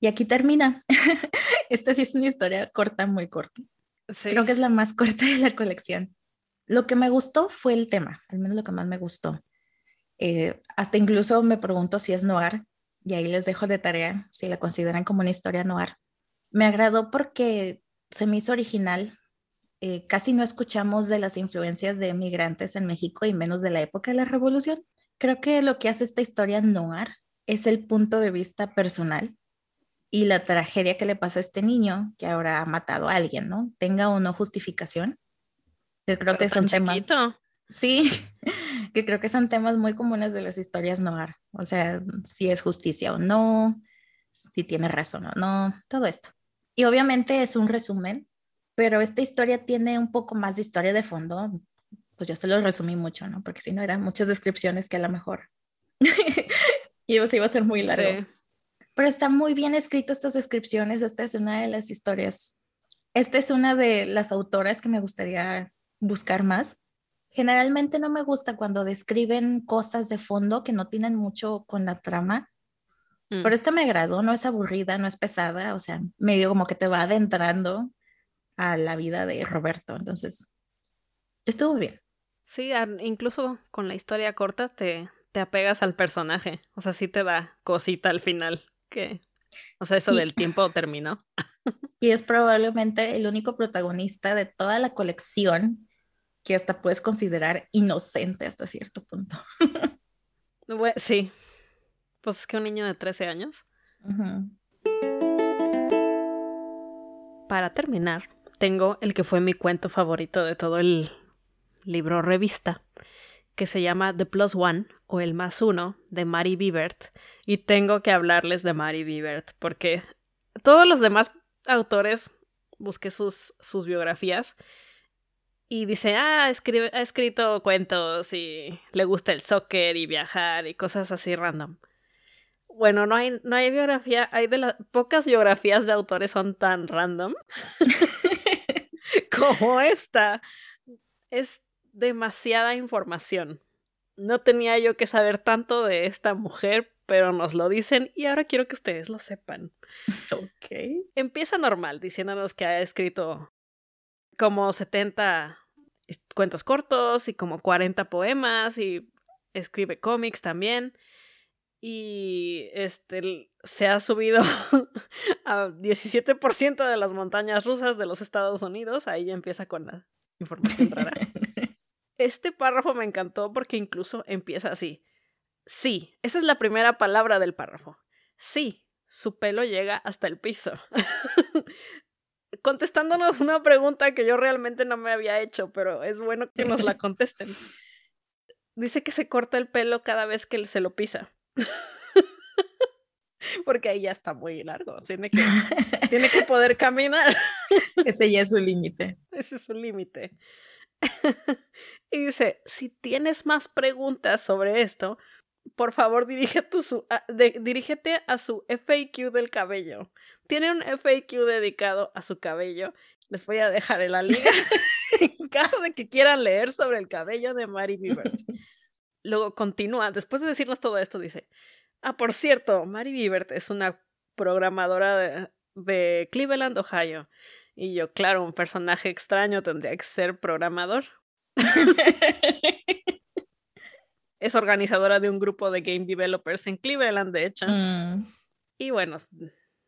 Y aquí termina. Esta sí es una historia corta, muy corta. Sí. Creo que es la más corta de la colección. Lo que me gustó fue el tema, al menos lo que más me gustó. Eh, hasta incluso me pregunto si es noir, y ahí les dejo de tarea si la consideran como una historia noir. Me agradó porque se me hizo original. Eh, casi no escuchamos de las influencias de migrantes en México y menos de la época de la revolución. Creo que lo que hace esta historia noir es el punto de vista personal y la tragedia que le pasa a este niño que ahora ha matado a alguien, ¿no? Tenga o no justificación. Yo creo que son temas. Sí, que creo que son temas muy comunes de las historias noir. O sea, si es justicia o no, si tiene razón o no, todo esto. Y obviamente es un resumen, pero esta historia tiene un poco más de historia de fondo. Pues yo se lo resumí mucho, ¿no? Porque si no eran muchas descripciones que a lo mejor iba a ser muy largo. Pero está muy bien escrito estas descripciones. Esta es una de las historias. Esta es una de las autoras que me gustaría buscar más Generalmente no me gusta cuando describen cosas de fondo que no tienen mucho con la trama, mm. pero esta me agradó, no es aburrida, no es pesada, o sea, medio como que te va adentrando a la vida de Roberto, entonces estuvo bien. Sí, incluso con la historia corta te, te apegas al personaje, o sea, sí te da cosita al final, que, o sea, eso del tiempo terminó. Y es probablemente el único protagonista de toda la colección que hasta puedes considerar inocente hasta cierto punto. sí. Pues es que un niño de 13 años. Para terminar, tengo el que fue mi cuento favorito de todo el libro revista, que se llama The Plus One o El Más Uno de Mary Bibert. Y tengo que hablarles de Mary Bibert porque todos los demás autores busqué sus, sus biografías y dice, ah, escribe, ha escrito cuentos y le gusta el soccer y viajar y cosas así random. Bueno, no hay, no hay biografía, hay de las pocas biografías de autores son tan random como esta. Es demasiada información. No tenía yo que saber tanto de esta mujer, pero nos lo dicen y ahora quiero que ustedes lo sepan. Ok. Empieza normal, diciéndonos que ha escrito como 70 cuentos cortos y como 40 poemas y escribe cómics también. Y este se ha subido a 17% de las montañas rusas de los Estados Unidos. Ahí ya empieza con la información rara. Este párrafo me encantó porque incluso empieza así. Sí, esa es la primera palabra del párrafo. Sí, su pelo llega hasta el piso. contestándonos una pregunta que yo realmente no me había hecho, pero es bueno que nos la contesten. Dice que se corta el pelo cada vez que se lo pisa. Porque ahí ya está muy largo. Tiene que, tiene que poder caminar. Ese ya es su límite. Ese es su límite. y dice, si tienes más preguntas sobre esto, por favor su, dirígete a su FAQ del cabello. Tiene un FAQ dedicado a su cabello. Les voy a dejar en la liga en caso de que quieran leer sobre el cabello de Mary Bieber. Luego continúa, después de decirnos todo esto, dice, ah, por cierto, Mary Bieber es una programadora de, de Cleveland, Ohio. Y yo, claro, un personaje extraño tendría que ser programador. es organizadora de un grupo de game developers en Cleveland, de hecho. Mm. Y bueno,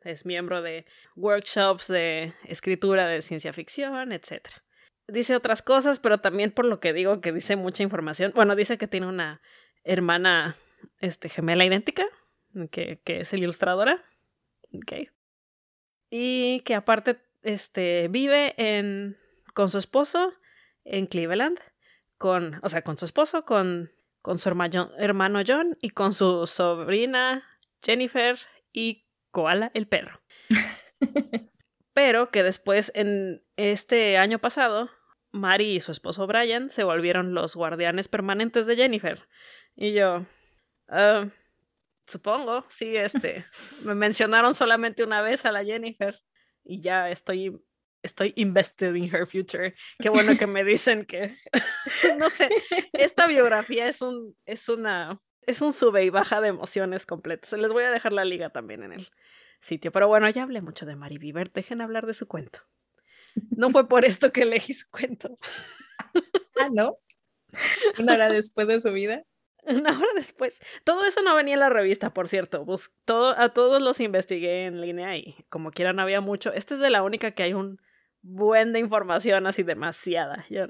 es miembro de workshops de escritura de ciencia ficción, etc. Dice otras cosas, pero también por lo que digo que dice mucha información. Bueno, dice que tiene una hermana este, gemela idéntica, que, que es ilustradora. Okay. Y que aparte este, vive en, con su esposo en Cleveland, con, o sea, con su esposo, con con su hermano John y con su sobrina Jennifer y Koala el perro. Pero que después, en este año pasado, Mari y su esposo Brian se volvieron los guardianes permanentes de Jennifer. Y yo, ah, supongo, sí, este, me mencionaron solamente una vez a la Jennifer y ya estoy estoy invested in her future. Qué bueno que me dicen que, no sé, esta biografía es un, es una, es un sube y baja de emociones completas. Les voy a dejar la liga también en el sitio. Pero bueno, ya hablé mucho de Mari Bieber, dejen hablar de su cuento. No fue por esto que elegí su cuento. ah, ¿no? Una hora después de su vida. Una hora después. Todo eso no venía en la revista, por cierto. todo, a todos los investigué en línea y como quiera no había mucho. Esta es de la única que hay un buen de información, así demasiada. Yo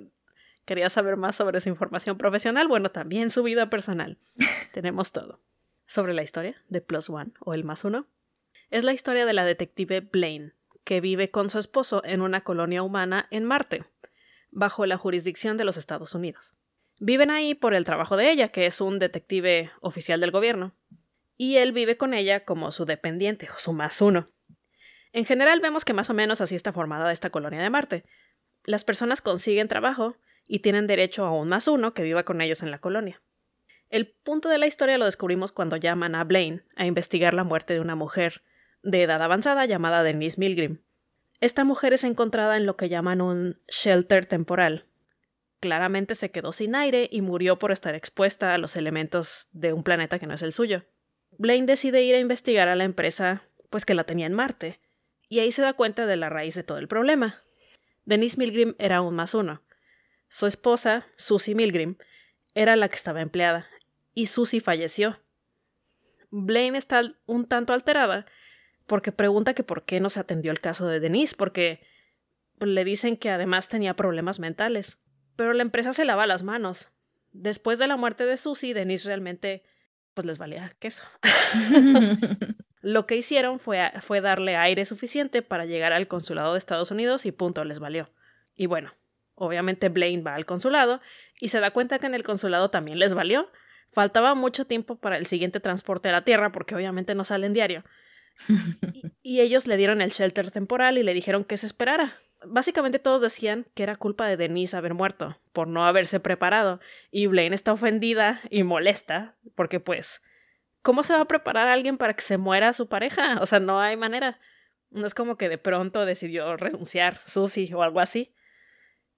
quería saber más sobre su información profesional, bueno, también su vida personal. Tenemos todo. Sobre la historia de Plus One o el más uno. Es la historia de la detective Blaine, que vive con su esposo en una colonia humana en Marte, bajo la jurisdicción de los Estados Unidos. Viven ahí por el trabajo de ella, que es un detective oficial del gobierno, y él vive con ella como su dependiente o su más uno. En general vemos que más o menos así está formada esta colonia de Marte. Las personas consiguen trabajo y tienen derecho a un más uno que viva con ellos en la colonia. El punto de la historia lo descubrimos cuando llaman a Blaine a investigar la muerte de una mujer de edad avanzada llamada Denise Milgrim. Esta mujer es encontrada en lo que llaman un shelter temporal, claramente se quedó sin aire y murió por estar expuesta a los elementos de un planeta que no es el suyo. Blaine decide ir a investigar a la empresa, pues que la tenía en Marte, y ahí se da cuenta de la raíz de todo el problema. Denise Milgrim era un más uno. Su esposa, Susie Milgrim, era la que estaba empleada, y Susie falleció. Blaine está un tanto alterada porque pregunta que por qué no se atendió el caso de Denise, porque le dicen que además tenía problemas mentales. Pero la empresa se lava las manos. Después de la muerte de Susie, Denise realmente pues les valía queso. Lo que hicieron fue, fue darle aire suficiente para llegar al consulado de Estados Unidos y punto, les valió. Y bueno, obviamente Blaine va al consulado y se da cuenta que en el consulado también les valió. Faltaba mucho tiempo para el siguiente transporte a la Tierra porque obviamente no salen diario. Y, ellos le dieron el shelter temporal y le dijeron que se esperara, Básicamente todos decían que era culpa de Denise haber muerto, por no haberse preparado, y Blaine está ofendida y molesta, porque pues, ¿cómo se va a preparar alguien para que se muera su pareja? O sea, no hay manera. No es como que de pronto decidió renunciar Susie o algo así.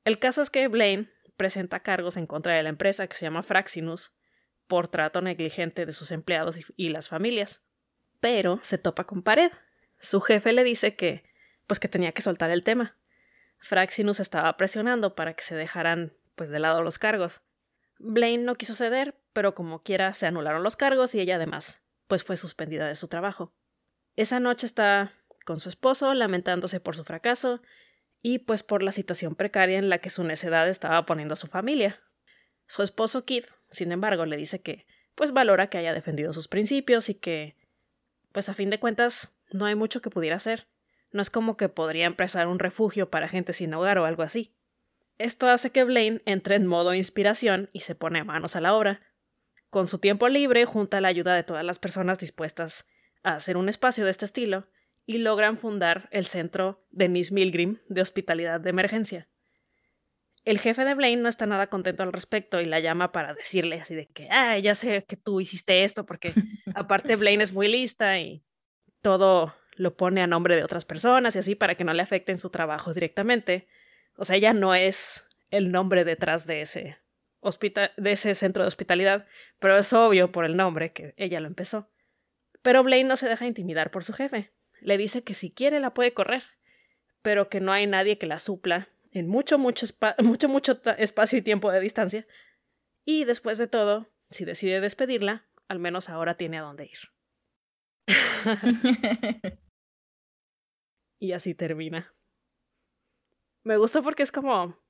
El caso es que Blaine presenta cargos en contra de la empresa que se llama Fraxinus por trato negligente de sus empleados y las familias. Pero se topa con pared. Su jefe le dice que pues que tenía que soltar el tema, Fraxinus estaba presionando para que se dejaran pues de lado los cargos. Blaine no quiso ceder, pero como quiera se anularon los cargos y ella además pues fue suspendida de su trabajo. Esa noche está con su esposo lamentándose por su fracaso y pues por la situación precaria en la que su necedad estaba poniendo a su familia. Su esposo Keith, sin embargo, le dice que pues valora que haya defendido sus principios y que pues a fin de cuentas no hay mucho que pudiera hacer. No es como que podría empezar un refugio para gente sin hogar o algo así. Esto hace que Blaine entre en modo inspiración y se pone manos a la obra. Con su tiempo libre junta la ayuda de todas las personas dispuestas a hacer un espacio de este estilo y logran fundar el centro Denise Milgrim de hospitalidad de emergencia. El jefe de Blaine no está nada contento al respecto y la llama para decirle así de que, ah, ya sé que tú hiciste esto porque aparte Blaine es muy lista y todo lo pone a nombre de otras personas y así para que no le afecten su trabajo directamente. O sea, ella no es el nombre detrás de ese de ese centro de hospitalidad, pero es obvio por el nombre que ella lo empezó. Pero Blaine no se deja intimidar por su jefe. Le dice que si quiere la puede correr, pero que no hay nadie que la supla en mucho, mucho, mucho, mucho espacio y tiempo de distancia. Y después de todo, si decide despedirla, al menos ahora tiene a dónde ir. y así termina. Me gusta porque es como.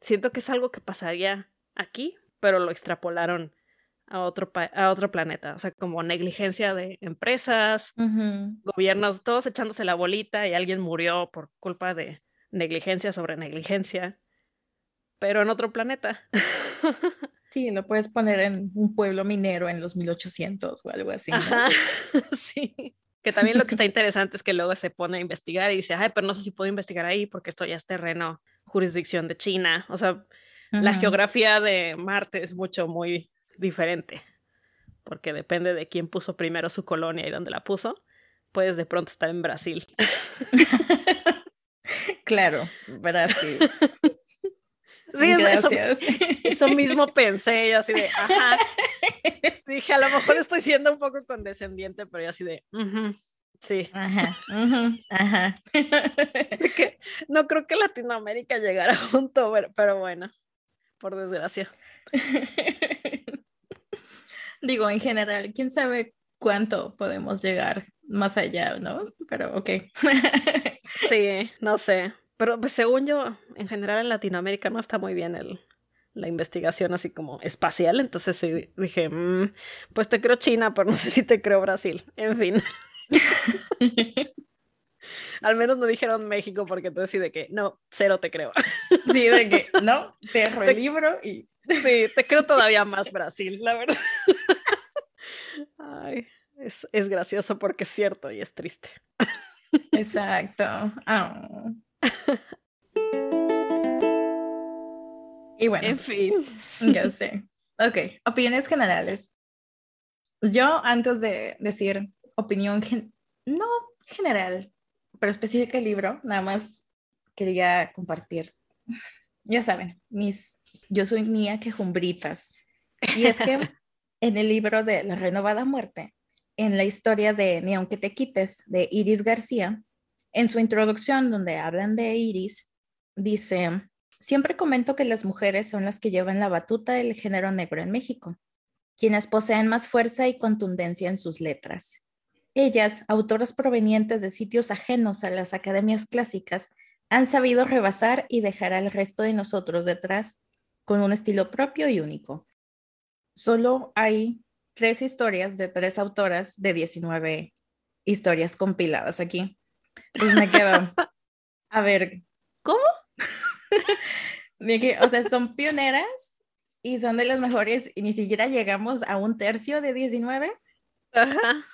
Siento que es algo que pasaría aquí, pero lo extrapolaron a otro, a otro planeta. O sea, como negligencia de empresas, gobiernos, todos echándose la bolita y alguien murió por culpa de negligencia sobre negligencia, pero en otro planeta. Sí, lo puedes poner en un pueblo minero en los 1800 o algo así. Ajá, sí. Que también lo que está interesante es que luego se pone a investigar y dice, ay, pero no sé si puedo investigar ahí porque esto ya es terreno, jurisdicción de China. O sea, la geografía de Marte es mucho, muy diferente. Porque depende de quién puso primero su colonia y dónde la puso. Puedes de pronto estar en Brasil. claro, Brasil. Sí, Gracias. Eso, mismo pensé, yo así de, ajá. Dije, a lo mejor estoy siendo un poco condescendiente, pero yo así de, sí. Ajá, ajá. no creo que Latinoamérica llegara junto, pero, bueno, por desgracia. Digo, en general, quién sabe cuánto podemos llegar más allá, ¿no? Pero ok. Sí, no sé. Pero pues según yo, en general en Latinoamérica no está muy bien el, la investigación así como espacial. Entonces sí, dije, mm, pues te creo China, pero no sé si te creo Brasil. En fin. Al menos no dijeron México porque entonces sí de que no, cero te creo. Sí, de que no, cierro el libro y... Sí, te creo todavía más Brasil, la verdad. Ay, es, es gracioso porque es cierto y es triste. Exacto. Oh. Y bueno. En fin. Ya sé. Ok, opiniones generales. Yo antes de decir opinión, no general, pero específica el libro, nada más quería compartir. Ya saben, mis, yo soy niña quejumbritas. Y es que en el libro de La renovada muerte, en la historia de Ni aunque te quites, de Iris García, en su introducción donde hablan de Iris, dice, siempre comento que las mujeres son las que llevan la batuta del género negro en México, quienes poseen más fuerza y contundencia en sus letras. Ellas, autoras provenientes de sitios ajenos a las academias clásicas, han sabido rebasar y dejar al resto de nosotros detrás con un estilo propio y único. Solo hay tres historias de tres autoras de 19 historias compiladas aquí. Pues me quedo, a ver, ¿cómo? o sea, son pioneras y son de las mejores y ni siquiera llegamos a un tercio de 19. Ajá.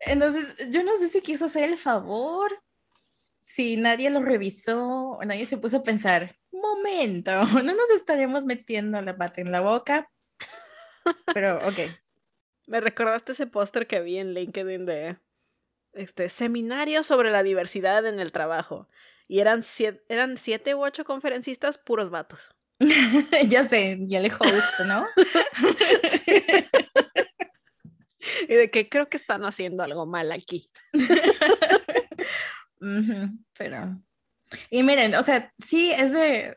Entonces, yo no sé si quiso hacer el favor, si nadie lo revisó, nadie se puso a pensar, momento, no nos estaremos metiendo la pata en la boca. Pero, ok. Me recordaste ese póster que vi en LinkedIn de este seminario sobre la diversidad en el trabajo. Y eran siete, eran siete u ocho conferencistas puros vatos. ya sé, ya le host, ¿no? sí. y de que creo que están haciendo algo mal aquí. pero. Y miren, o sea, sí, es de.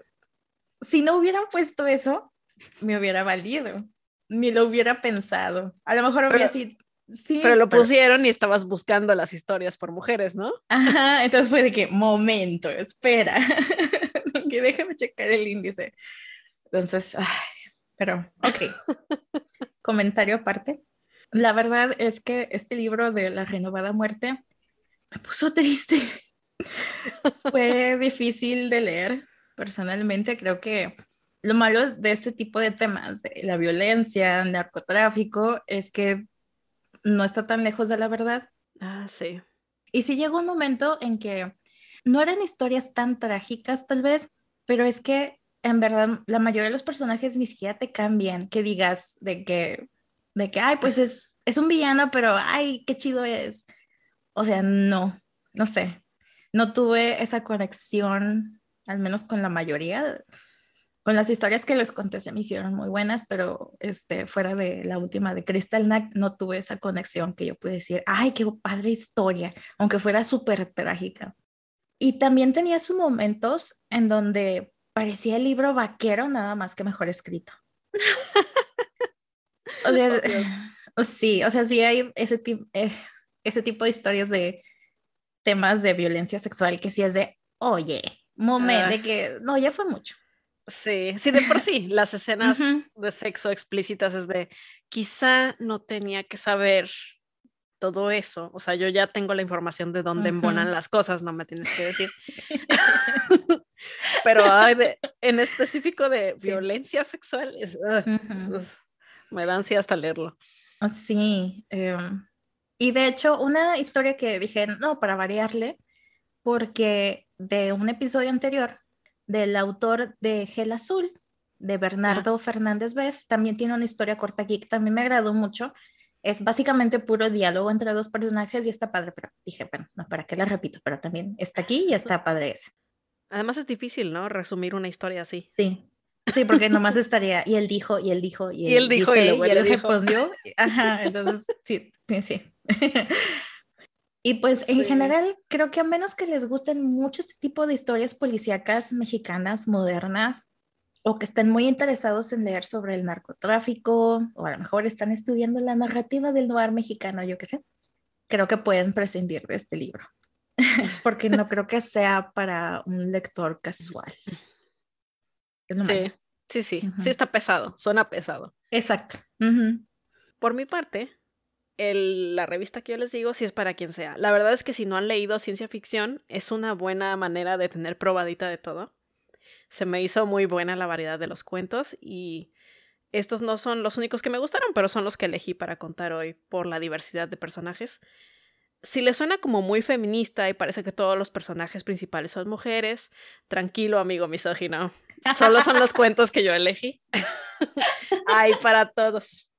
Si no hubieran puesto eso, me hubiera valido. Ni lo hubiera pensado. A lo mejor hubiera sido. Sí, pero lo pusieron y estabas buscando las historias por mujeres, ¿no? Ajá, entonces fue de que, momento, espera, que déjame checar el índice. Entonces, ay, pero, ok. Comentario aparte. La verdad es que este libro de La renovada muerte me puso triste. Fue difícil de leer. Personalmente creo que lo malo de este tipo de temas, la violencia, el narcotráfico, es que no está tan lejos de la verdad. Ah, sí. Y sí llegó un momento en que no eran historias tan trágicas tal vez, pero es que en verdad la mayoría de los personajes ni siquiera te cambian, que digas de que de que, ay, pues es, es un villano, pero, ay, qué chido es. O sea, no, no sé, no tuve esa conexión, al menos con la mayoría. Con las historias que les conté se me hicieron muy buenas, pero este, fuera de la última de Crystal Knight, no tuve esa conexión que yo pude decir, ay, qué padre historia, aunque fuera súper trágica. Y también tenía sus momentos en donde parecía el libro vaquero, nada más que mejor escrito. O sea, sí, o sea, sí hay ese, eh, ese tipo de historias de temas de violencia sexual que sí es de, oye, momento, de que, no, ya fue mucho. Sí, sí, de por sí, las escenas de sexo explícitas es de, quizá no tenía que saber todo eso, o sea, yo ya tengo la información de dónde embonan las cosas, no me tienes que decir. Pero en específico de violencia sexual, es, me da ansia hasta leerlo. Ah, sí. Em, y de hecho, una historia que dije, no, para variarle, porque de un episodio anterior del autor de Gel Azul, de Bernardo Fernández Beff, también tiene una historia corta aquí que también me agradó mucho. Es básicamente puro diálogo entre dos personajes y está padre, pero dije, bueno, no, ¿para qué la repito? Pero también está aquí y está padre ese. Además es difícil, ¿no? Resumir una historia así. Sí, Sí, porque nomás estaría, y él dijo, y él dijo, y él, dijo, y, él respondió. Ajá, entonces, sí, sí, sí. Y pues en general, creo que a menos que les gusten mucho este tipo de historias policíacas mexicanas modernas, o que estén muy interesados en leer sobre el narcotráfico, o a lo mejor están estudiando la narrativa del noir mexicano, yo qué sé, creo que pueden prescindir de este libro, porque no creo que sea para un lector casual. sí, sí, sí, sí está pesado, suena pesado. Exacto. Por mi parte, la revista que yo les digo sí es para quien sea. La verdad es que si no han leído ciencia ficción, es una buena manera de tener probadita de todo. Se me hizo muy buena la variedad de los cuentos y estos no son los únicos que me gustaron, pero son los que elegí para contar hoy por la diversidad de personajes. Si les suena como muy feminista y parece que todos los personajes principales son mujeres, tranquilo amigo misógino, solo son los cuentos que yo elegí. Hay para todos.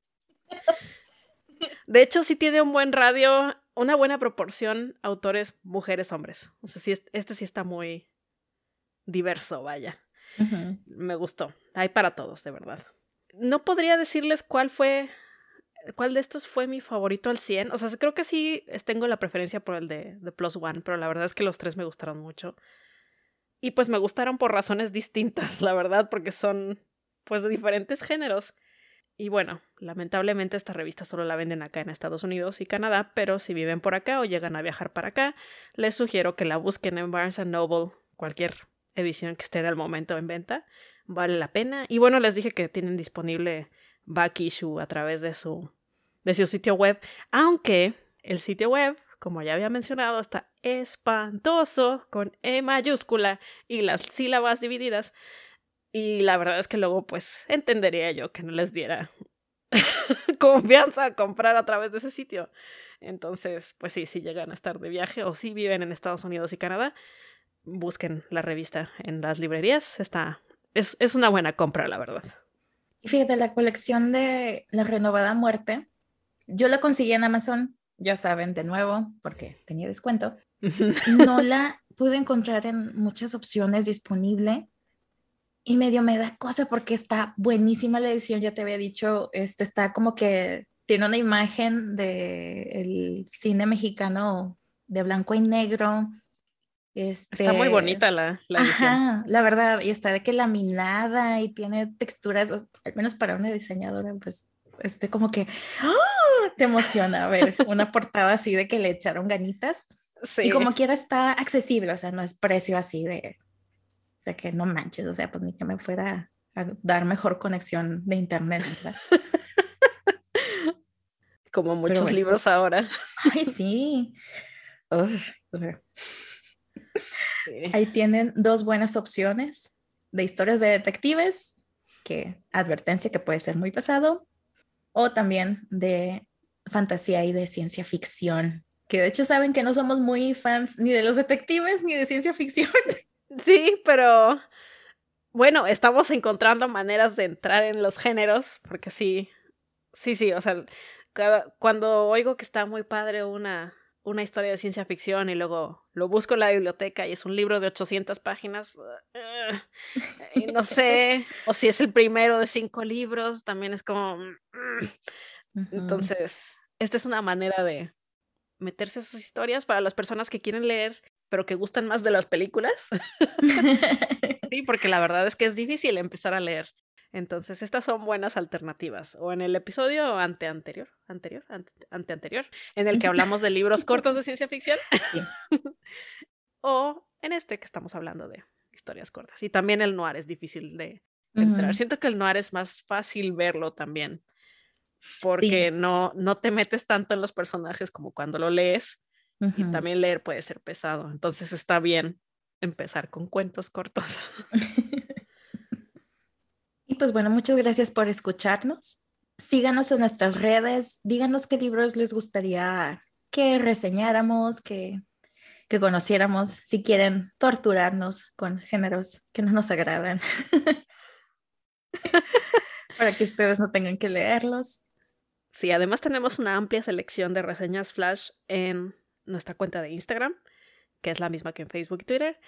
De hecho, sí tiene un buen radio, una buena proporción autores mujeres-hombres. O sea, sí, este sí está muy, diverso, vaya. Me gustó. Hay para todos, de verdad. No podría decirles cuál fue, cuál de estos fue mi favorito al 100. O sea, creo que sí tengo la preferencia por el de, de Plus One, pero la verdad es que los tres me gustaron mucho. Y pues me gustaron por razones distintas, la verdad, porque son pues de diferentes géneros. Y bueno, lamentablemente esta revista solo la venden acá en Estados Unidos y Canadá, pero si viven por acá o llegan a viajar para acá, les sugiero que la busquen en Barnes Noble, cualquier edición que esté en el momento en venta. Vale la pena. Y bueno, les dije que tienen disponible back issue a través de su, de su sitio web, aunque el sitio web, como ya había mencionado, está espantoso con E mayúscula y las sílabas divididas. Y la verdad es que luego pues entendería yo que no les diera confianza a comprar a través de ese sitio. Entonces, pues sí, si llegan a estar de viaje o si viven en Estados Unidos y Canadá, busquen la revista en las librerías. Está, es, es una buena compra, la verdad. Y fíjate, la colección de La Renovada Muerte, yo la conseguí en Amazon, ya saben, de nuevo, porque tenía descuento. No la pude encontrar en muchas opciones disponible y medio me da cosa porque está buenísima la edición, ya te había dicho, este está como que tiene una imagen del cine mexicano de blanco y negro, está muy este, bonita la, la edición. la verdad, y está de que laminada y tiene texturas, al menos para una diseñadora, pues, este, como que ¡ah! te emociona ver una portada así de que le echaron ganitas. Y como quiera está accesible, o sea, no es precio así de, de que no manches, o sea, pues ni que me fuera a dar mejor conexión de internet, ¿verdad? Como muchos libros ahora. Ay, sí. Ahí tienen dos buenas opciones de historias de detectives, que advertencia que puede ser muy pesado, o también de fantasía y de ciencia ficción, que de hecho saben que no somos muy fans ni de los detectives ni de ciencia ficción. Sí, pero bueno, estamos encontrando maneras de entrar en los géneros, porque sí, sí, sí, o sea, cada, cuando oigo que está muy padre una una historia de ciencia ficción y luego lo busco en la biblioteca y es un libro de 800 páginas, y no sé, o si es el primero de cinco libros, también es como... Mm, entonces, esta es una manera de meterse a esas historias para las personas que quieren leer, pero que gustan más de las películas. sí, porque la verdad es que es difícil empezar a leer entonces, estas son buenas alternativas. O en el episodio ante anterior, anterior, ante, anterior, en el que hablamos de libros cortos de ciencia ficción. o en este que estamos hablando de historias cortas. Y también el noir es difícil de entrar. Siento que el noir es más fácil verlo también. Porque no, no te metes tanto en los personajes como cuando lo lees. Y también leer puede ser pesado. Entonces está bien empezar con cuentos cortos. pues bueno, muchas gracias por escucharnos. Síganos en nuestras redes, díganos qué libros les gustaría que reseñáramos, que, que conociéramos, si quieren torturarnos con géneros que no nos agradan, para que ustedes no tengan que leerlos. Sí, además tenemos una amplia selección de reseñas flash en nuestra cuenta de Instagram, que es la misma que en Facebook y Twitter.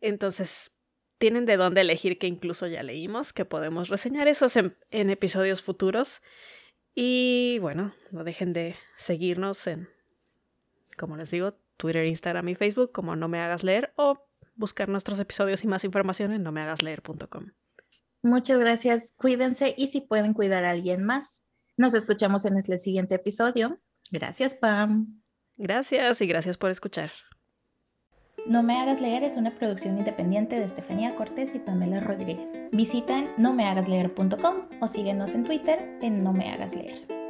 Entonces, tienen de dónde elegir que incluso ya leímos, que podemos reseñar esos en, episodios futuros. Y bueno, no dejen de seguirnos en, como les digo, Twitter, Instagram y Facebook como No Me Hagas Leer o buscar nuestros episodios y más información en nomehagasleer.com. Muchas gracias, cuídense y si pueden cuidar a alguien más. Nos escuchamos en el siguiente episodio. Gracias, Pam. Gracias y gracias por escuchar. No me hagas leer es una producción independiente de Estefanía Cortés y Pamela Rodríguez. Visita nomehagasleer.com o síguenos en Twitter en No me hagas leer.